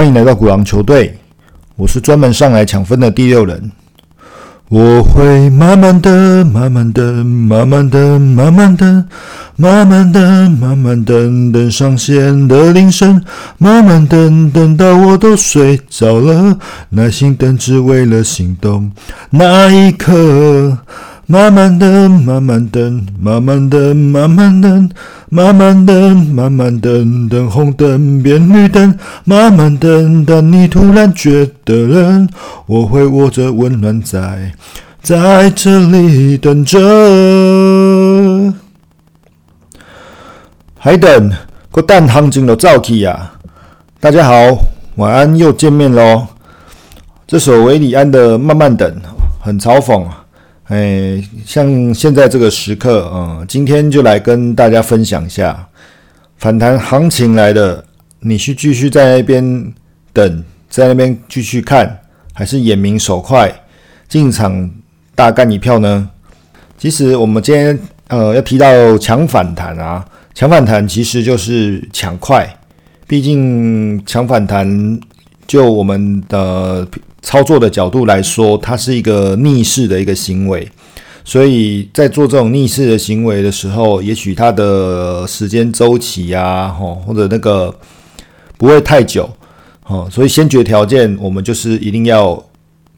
欢迎来到古狼球队，我是专门上来抢分的第六人。我会慢慢的、慢慢的、慢慢的、慢慢的、慢慢的、慢慢等等上线的铃声，慢慢等等到我都睡着了，耐心等只为了心动那一刻。慢慢等，慢慢等，慢慢等，慢慢等，慢慢等，慢慢等，等红灯变绿灯，慢慢等，但你突然觉得冷，我会握着温暖在在这里等着。还等个蛋行情都造起呀！大家好，晚安，又见面喽。这首维里安的《慢慢等》很嘲讽。哎，像现在这个时刻，嗯，今天就来跟大家分享一下反弹行情来的，你是继续在那边等，在那边继续看，还是眼明手快进场大干一票呢？其实我们今天呃要提到强反弹啊，强反弹其实就是抢快，毕竟强反弹就我们的。操作的角度来说，它是一个逆势的一个行为，所以在做这种逆势的行为的时候，也许它的时间周期啊，吼或者那个不会太久，哦，所以先决条件我们就是一定要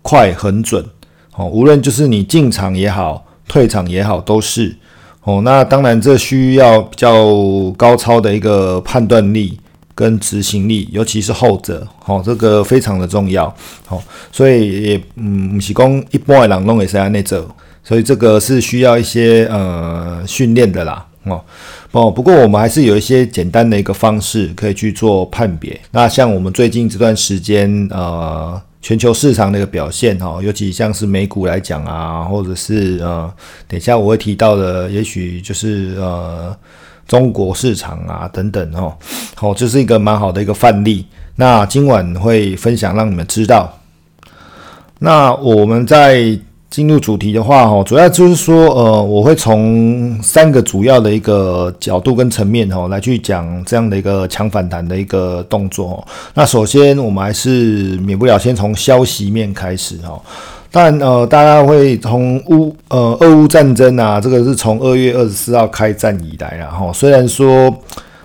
快很准，哦，无论就是你进场也好，退场也好，都是，哦，那当然这需要比较高超的一个判断力。跟执行力，尤其是后者，好，这个非常的重要，好，所以也嗯，不是讲一般的人弄也是安内走，所以这个是需要一些呃训练的啦，哦哦，不过我们还是有一些简单的一个方式可以去做判别。那像我们最近这段时间呃，全球市场的一个表现哈，尤其像是美股来讲啊，或者是呃，等一下我会提到的，也许就是呃。中国市场啊，等等哦，好，这是一个蛮好的一个范例。那今晚会分享让你们知道。那我们在进入主题的话，哈，主要就是说，呃，我会从三个主要的一个角度跟层面，哈，来去讲这样的一个强反弹的一个动作。那首先，我们还是免不了先从消息面开始，哈。但呃，大家会从乌呃俄乌战争啊，这个是从二月二十四号开战以来了哈。虽然说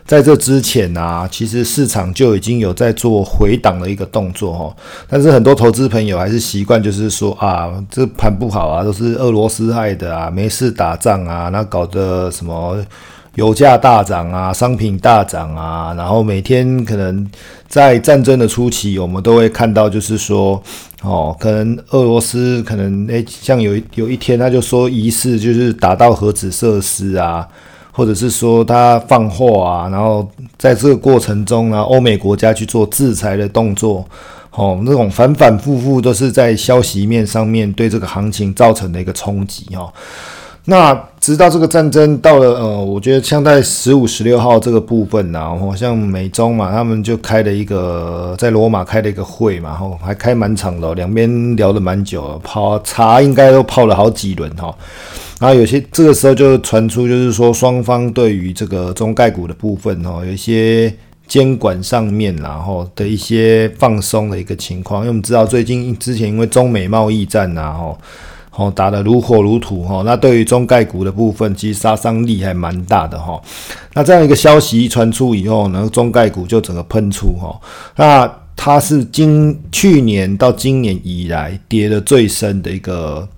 在这之前啊，其实市场就已经有在做回档的一个动作哈，但是很多投资朋友还是习惯就是说啊，这盘不好啊，都是俄罗斯害的啊，没事打仗啊，那搞得什么？油价大涨啊，商品大涨啊，然后每天可能在战争的初期，我们都会看到，就是说，哦，可能俄罗斯可能诶，像有有一天他就说疑似就是打到核子设施啊，或者是说他放货啊，然后在这个过程中呢，欧美国家去做制裁的动作，哦，那种反反复复都是在消息面上面对这个行情造成的一个冲击哦。那直到这个战争到了，呃，我觉得像在十五、十六号这个部分呐，然后像美中嘛，他们就开了一个在罗马开了一个会嘛，然后还开蛮长的，两边聊了蛮久，泡茶应该都泡了好几轮哈。然后有些这个时候就传出，就是说双方对于这个中概股的部分哦，有一些监管上面然后的一些放松的一个情况，因为我们知道最近之前因为中美贸易战呐，吼。哦，打得如火如荼哈，那对于中概股的部分，其实杀伤力还蛮大的哈。那这样一个消息一传出以后呢，中概股就整个喷出哈。那它是今去年到今年以来跌的最深的一个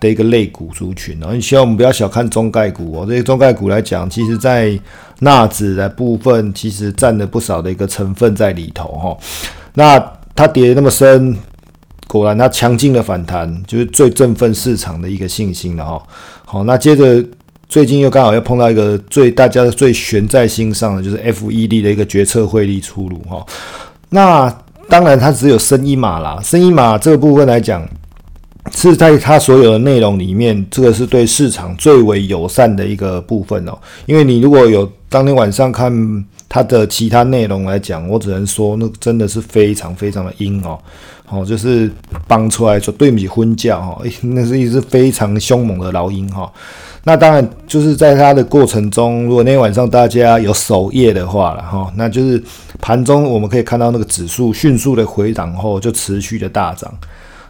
的一个类股族群哦。你希望我们不要小看中概股哦，这些中概股来讲，其实在纳指的部分其实占了不少的一个成分在里头哈。那它跌那么深。果然，它强劲的反弹就是最振奋市场的一个信心了哈。好，那接着最近又刚好又碰到一个最大家最悬在心上的，就是 FED 的一个决策汇率出炉哈。那当然，它只有升一码啦，升一码这个部分来讲，是在它所有的内容里面，这个是对市场最为友善的一个部分哦。因为你如果有当天晚上看。它的其他内容来讲，我只能说那真的是非常非常的阴哦，哦，就是帮出来说对不起婚嫁哈，那是一只非常凶猛的老鹰哈。那当然就是在它的过程中，如果那天晚上大家有守夜的话了哈，那就是盘中我们可以看到那个指数迅速的回档后就持续的大涨。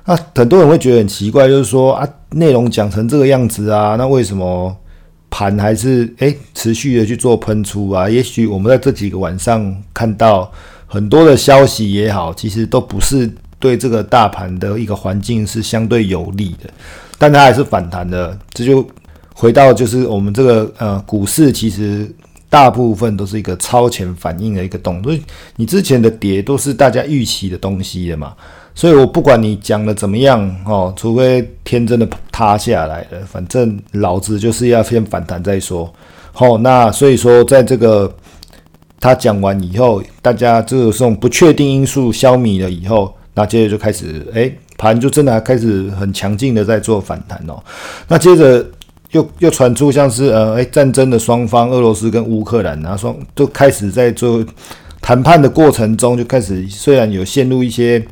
那很多人会觉得很奇怪，就是说啊，内容讲成这个样子啊，那为什么？盘还是诶持续的去做喷出啊，也许我们在这几个晚上看到很多的消息也好，其实都不是对这个大盘的一个环境是相对有利的，但它还是反弹的。这就回到就是我们这个呃股市，其实大部分都是一个超前反应的一个动作，你之前的跌都是大家预期的东西的嘛。所以，我不管你讲的怎么样哦，除非天真的塌下来了，反正老子就是要先反弹再说。好，那所以说，在这个他讲完以后，大家这种不确定因素消弭了以后，那接着就开始，哎，盘就真的开始很强劲的在做反弹哦。那接着又又传出像是呃，哎，战争的双方，俄罗斯跟乌克兰啊，双都开始在做谈判的过程中，就开始虽然有陷入一些。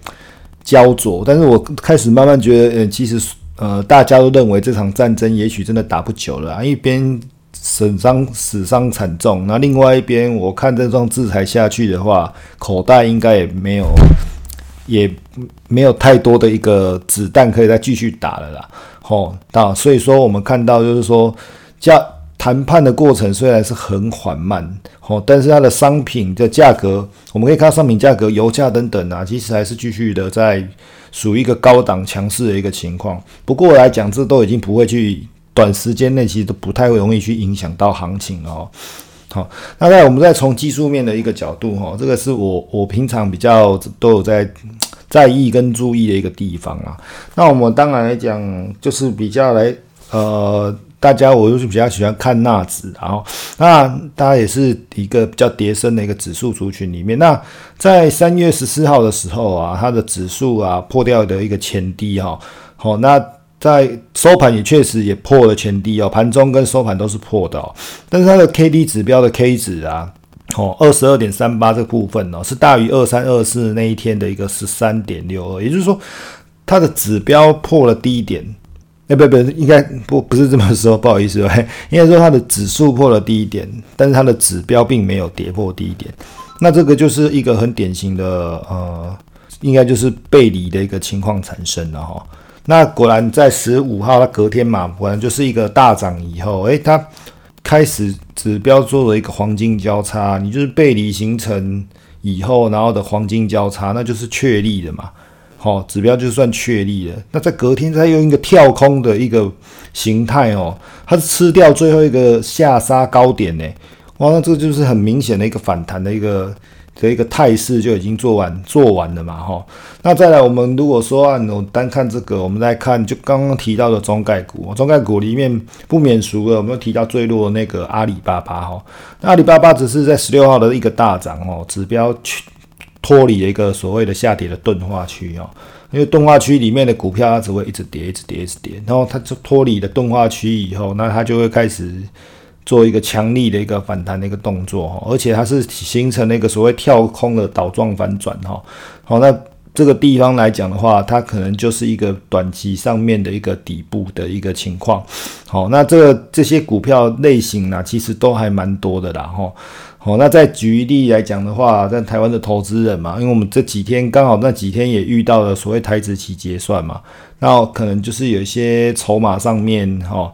焦灼，但是我开始慢慢觉得，呃，其实，呃，大家都认为这场战争也许真的打不久了啊。一边损伤死伤惨重，那另外一边，我看这桩制裁下去的话，口袋应该也没有，也没有太多的一个子弹可以再继续打了啦。吼，那所以说，我们看到就是说，加。谈判的过程虽然是很缓慢，哦，但是它的商品的价格，我们可以看到商品价格、油价等等啊，其实还是继续的在属于一个高档强势的一个情况。不过来讲，这都已经不会去短时间内其实都不太容易去影响到行情了。好，那在我们再从技术面的一个角度，哈，这个是我我平常比较都有在在意跟注意的一个地方啊。那我们当然来讲，就是比较来呃。大家，我就是比较喜欢看纳指，然后那大家也是一个比较叠升的一个指数族群里面。那在三月十四号的时候啊，它的指数啊破掉的一个前低哈，好，那在收盘也确实也破了前低哦，盘中跟收盘都是破的哦。但是它的 K D 指标的 K 值啊，哦，二十二点三八这个部分哦，是大于二三二四那一天的一个十三点六二，也就是说它的指标破了低点。哎，不不，应该不不是这么说，不好意思，应该说它的指数破了低点，但是它的指标并没有跌破低点，那这个就是一个很典型的呃，应该就是背离的一个情况产生了哈。那果然在十五号，它隔天嘛，果然就是一个大涨以后，诶，它开始指标做了一个黄金交叉，你就是背离形成以后，然后的黄金交叉，那就是确立的嘛。好，指标就算确立了。那在隔天再用一个跳空的一个形态哦，它是吃掉最后一个下杀高点呢。哇，那这就是很明显的一个反弹的一个的一个态势就已经做完做完了嘛。哈，那再来，我们如果说按单看这个，我们再看就刚刚提到的中概股，中概股里面不免俗的，我们提到最弱那个阿里巴巴哈。阿里巴巴只是在十六号的一个大涨哦，指标去。脱离了一个所谓的下跌的钝化区哦，因为钝化区里面的股票它只会一直跌，一直跌，一直跌，然后它就脱离了钝化区以后，那它就会开始做一个强力的一个反弹的一个动作哈，而且它是形成那个所谓跳空的倒状反转哈，好，那这个地方来讲的话，它可能就是一个短期上面的一个底部的一个情况，好，那这这些股票类型呢，其实都还蛮多的啦哈。好，那再举例来讲的话，在台湾的投资人嘛，因为我们这几天刚好那几天也遇到了所谓台资期结算嘛，那可能就是有一些筹码上面哈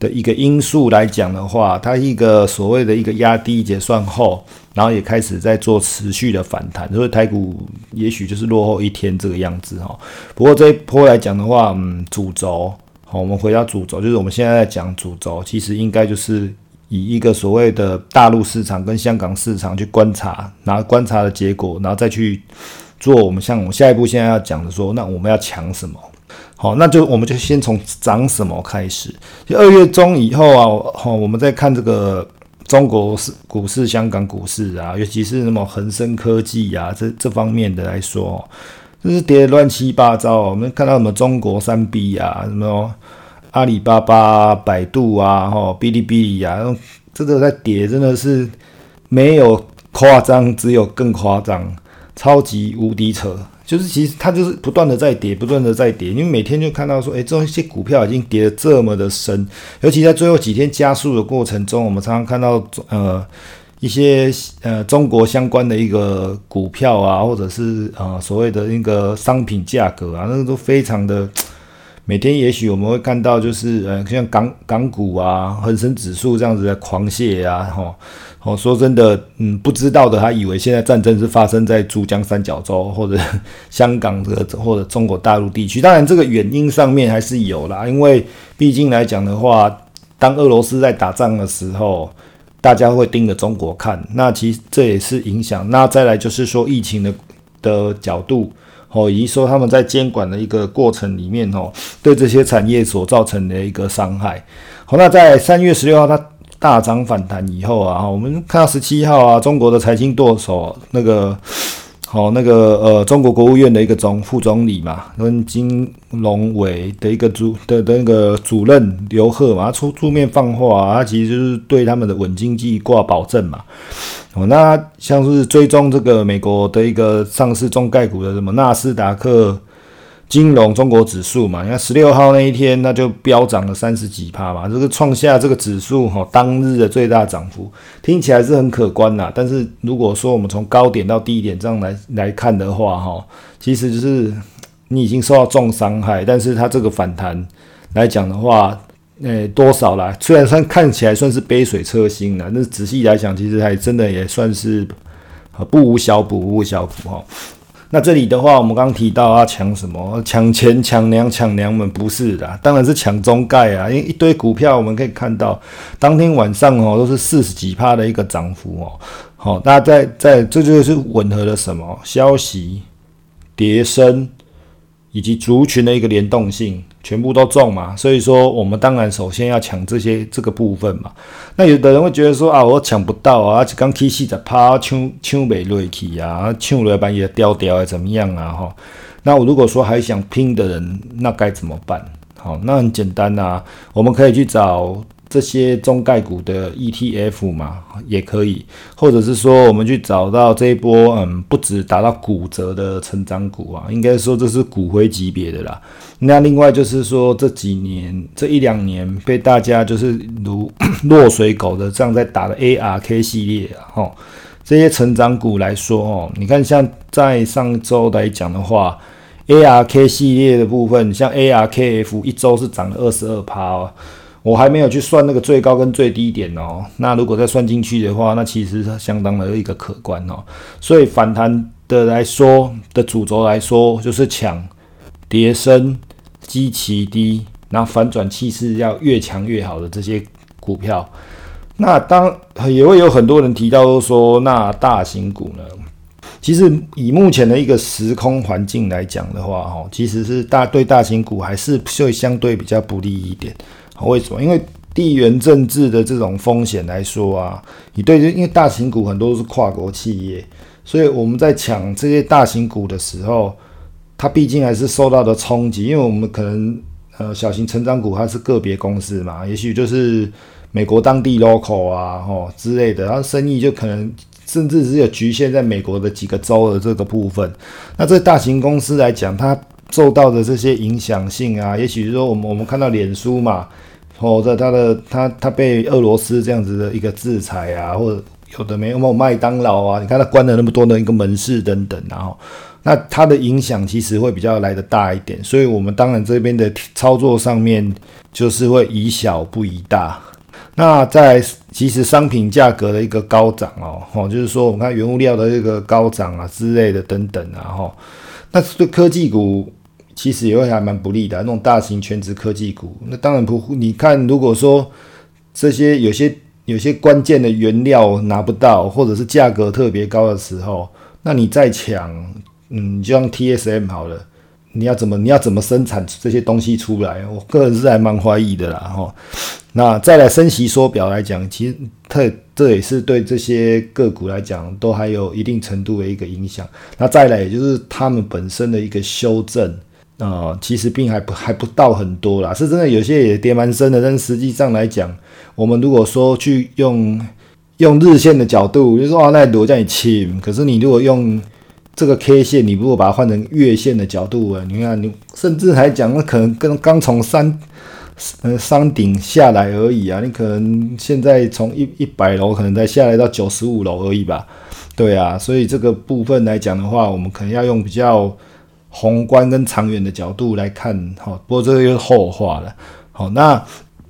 的一个因素来讲的话，它一个所谓的一个压低结算后，然后也开始在做持续的反弹，所以台股也许就是落后一天这个样子哈。不过这一波来讲的话，嗯，主轴，好，我们回到主轴，就是我们现在在讲主轴，其实应该就是。以一个所谓的大陆市场跟香港市场去观察，然后观察的结果，然后再去做我们像我下一步现在要讲的说，那我们要抢什么？好，那就我们就先从涨什么开始。就二月中以后啊，好，我们再看这个中国市股市、香港股市啊，尤其是什么恒生科技啊，这这方面的来说，就是跌乱七八糟。我们看到什么中国三 B 啊，什么。阿里巴巴、百度啊，哈，哔哩哔哩啊，这个在跌，真的是没有夸张，只有更夸张，超级无敌扯。就是其实它就是不断的在跌，不断的在跌，因为每天就看到说，哎，这些股票已经跌得这么的深，尤其在最后几天加速的过程中，我们常常看到呃一些呃中国相关的一个股票啊，或者是呃所谓的那个商品价格啊，那个都非常的。每天也许我们会看到，就是呃，像港港股啊、恒生指数这样子的狂泻啊，吼，哦，说真的，嗯，不知道的，他以为现在战争是发生在珠江三角洲或者 香港这个或者中国大陆地区。当然，这个原因上面还是有啦，因为毕竟来讲的话，当俄罗斯在打仗的时候，大家会盯着中国看，那其实这也是影响。那再来就是说疫情的的角度。哦，以及说他们在监管的一个过程里面，哦，对这些产业所造成的一个伤害。好，那在三月十六号它大涨反弹以后啊，我们看到十七号啊，中国的财经舵手那个。哦，那个呃，中国国务院的一个总副总理嘛，跟金融委的一个主的的那个主任刘鹤嘛，他出出面放话，他其实就是对他们的稳经济挂保证嘛。哦，那像是追踪这个美国的一个上市中概股的什么纳斯达克。金融中国指数嘛，你看十六号那一天，那就飙涨了三十几趴嘛，这个创下这个指数哈当日的最大涨幅，听起来是很可观呐。但是如果说我们从高点到低点这样来来看的话哈，其实就是你已经受到重伤害，但是它这个反弹来讲的话，诶多少啦？虽然算看起来算是杯水车薪了，那仔细来讲，其实还真的也算是不无小补，不无小补哈。那这里的话，我们刚刚提到啊抢什么？抢钱、抢粮、抢娘们不是的，当然是抢中概啊！因为一堆股票，我们可以看到，当天晚上哦，都是四十几趴的一个涨幅哦。好，大家在在这就是吻合了什么消息？叠升。以及族群的一个联动性，全部都中嘛，所以说我们当然首先要抢这些这个部分嘛。那有的人会觉得说啊，我抢不到啊，而且刚开始在趴抢抢不落去啊，抢了半夜掉掉啊，怎么样啊？哈，那我如果说还想拼的人，那该怎么办？好，那很简单呐，我们可以去找。这些中概股的 ETF 嘛，也可以，或者是说我们去找到这一波，嗯，不止达到骨折的成长股啊，应该说这是骨灰级别的啦。那另外就是说这几年这一两年被大家就是如 落水狗的这样在打的 ARK 系列啊，哈，这些成长股来说哦，你看像在上周来讲的话，ARK 系列的部分，像 ARKF 一周是涨了二十二趴哦。我还没有去算那个最高跟最低点哦，那如果再算进去的话，那其实是相当的一个可观哦。所以反弹的来说的主轴来说，就是抢跌升、基期低，然后反转气势要越强越好的这些股票。那当也会有很多人提到说，那大型股呢？其实以目前的一个时空环境来讲的话，哈，其实是大对大型股还是会相对比较不利一点。为什么？因为地缘政治的这种风险来说啊，你对，因为大型股很多都是跨国企业，所以我们在抢这些大型股的时候，它毕竟还是受到的冲击。因为我们可能呃小型成长股它是个别公司嘛，也许就是美国当地 local 啊，吼之类的，然后生意就可能甚至只有局限在美国的几个州的这个部分。那这大型公司来讲，它受到的这些影响性啊，也许是说我们我们看到脸书嘛，或者它的它它被俄罗斯这样子的一个制裁啊，或者有的没有有麦当劳啊，你看它关了那么多的一个门市等等，然后那它的影响其实会比较来的大一点，所以我们当然这边的操作上面就是会以小不以大。那在其实商品价格的一个高涨哦，哦，就是说我们看原物料的这个高涨啊之类的等等啊，哈。那对科技股其实也会还蛮不利的，那种大型全职科技股，那当然不。你看，如果说这些有些有些关键的原料拿不到，或者是价格特别高的时候，那你再抢，嗯，就像 TSM 好了。你要怎么你要怎么生产这些东西出来？我个人是还蛮怀疑的啦，哈。那再来升息缩表来讲，其实特这也是对这些个股来讲都还有一定程度的一个影响。那再来也就是他们本身的一个修正啊，其实并还不还不到很多啦，是真的有些也跌蛮深的，但是实际上来讲，我们如果说去用用日线的角度，就说啊，那我叫你亲。可是你如果用这个 K 线，你如果把它换成月线的角度啊，你看你甚至还讲，那可能跟刚从山呃山顶下来而已啊，你可能现在从一一百楼可能才下来到九十五楼而已吧。对啊，所以这个部分来讲的话，我们可能要用比较宏观跟长远的角度来看。好，不过这个又是后话了。好，那。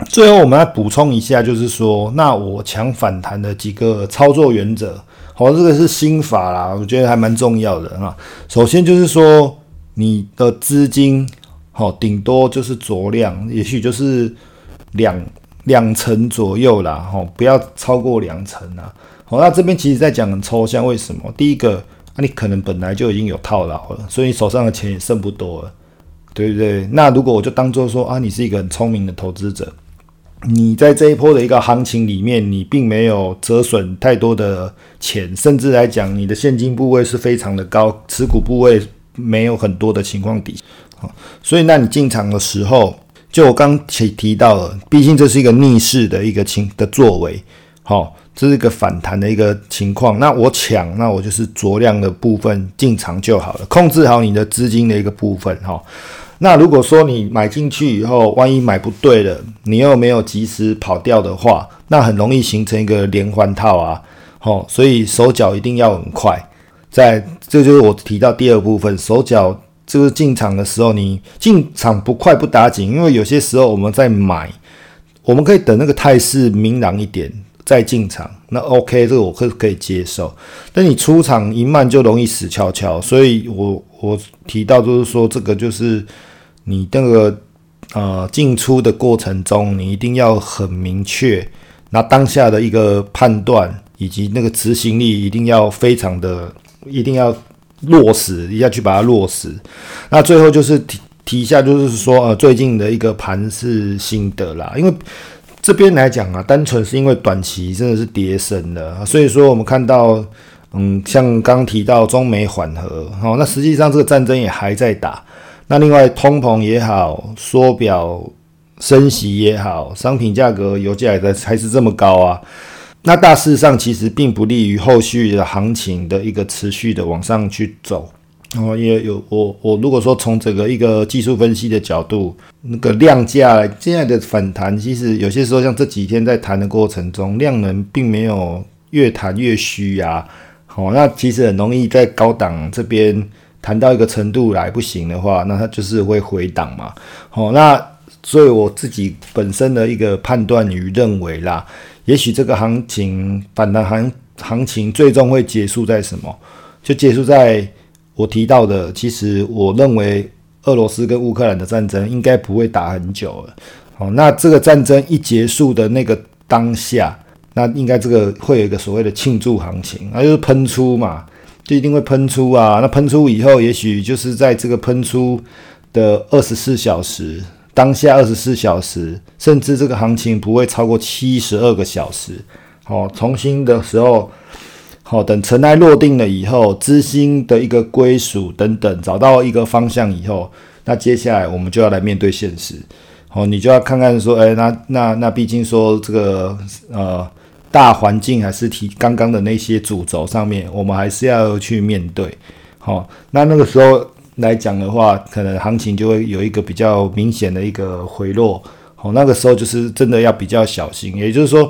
最后，我们来补充一下，就是说，那我强反弹的几个操作原则，好，这个是心法啦，我觉得还蛮重要的啊。首先就是说，你的资金，好，顶多就是酌量，也许就是两两成左右啦，哈，不要超过两成啊。好，那这边其实在讲很抽象，为什么？第一个，啊，你可能本来就已经有套牢了，所以你手上的钱也剩不多了，对不对？那如果我就当做说啊，你是一个很聪明的投资者。你在这一波的一个行情里面，你并没有折损太多的钱，甚至来讲，你的现金部位是非常的高，持股部位没有很多的情况底，好，所以那你进场的时候，就我刚提提到了，毕竟这是一个逆势的一个情的作为，好，这是一个反弹的一个情况，那我抢，那我就是酌量的部分进场就好了，控制好你的资金的一个部分，哈。那如果说你买进去以后，万一买不对了，你又没有及时跑掉的话，那很容易形成一个连环套啊！好，所以手脚一定要很快。在这就是我提到第二部分，手脚就是进场的时候，你进场不快不打紧，因为有些时候我们在买，我们可以等那个态势明朗一点再进场，那 OK，这个我可可以接受。但你出场一慢就容易死翘翘，所以我。我提到就是说，这个就是你那个呃进出的过程中，你一定要很明确，那当下的一个判断以及那个执行力一定要非常的，一定要落实，要去把它落实。那最后就是提提一下，就是说呃最近的一个盘是心得啦，因为这边来讲啊，单纯是因为短期真的是跌升了，所以说我们看到。嗯，像刚提到中美缓和，好，那实际上这个战争也还在打。那另外通膨也好，缩表升息也好，商品价格、油价的还是这么高啊。那大势上其实并不利于后续的行情的一个持续的往上去走。哦，也有我我如果说从整个一个技术分析的角度，那个量价现在的反弹，其实有些时候像这几天在谈的过程中，量能并没有越谈越虚呀。哦，那其实很容易在高档这边谈到一个程度来不行的话，那它就是会回档嘛。好，那所以我自己本身的一个判断与认为啦，也许这个行情反弹行行情最终会结束在什么？就结束在我提到的，其实我认为俄罗斯跟乌克兰的战争应该不会打很久了。好，那这个战争一结束的那个当下。那应该这个会有一个所谓的庆祝行情，那就是喷出嘛，就一定会喷出啊。那喷出以后，也许就是在这个喷出的二十四小时当下，二十四小时，甚至这个行情不会超过七十二个小时。好，重新的时候，好，等尘埃落定了以后，资金的一个归属等等，找到一个方向以后，那接下来我们就要来面对现实。好，你就要看看说，哎，那那那，毕竟说这个呃。大环境还是提刚刚的那些主轴上面，我们还是要去面对。好，那那个时候来讲的话，可能行情就会有一个比较明显的一个回落。好，那个时候就是真的要比较小心。也就是说，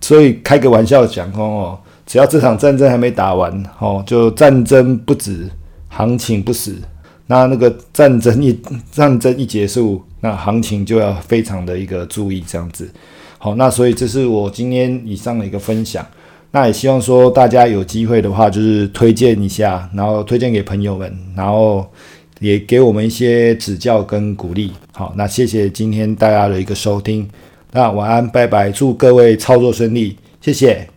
所以开个玩笑讲哦，只要这场战争还没打完，哦，就战争不止，行情不死。那那个战争一 战争一结束，那行情就要非常的一个注意这样子。好，那所以这是我今天以上的一个分享。那也希望说大家有机会的话，就是推荐一下，然后推荐给朋友们，然后也给我们一些指教跟鼓励。好，那谢谢今天大家的一个收听。那晚安，拜拜，祝各位操作顺利，谢谢。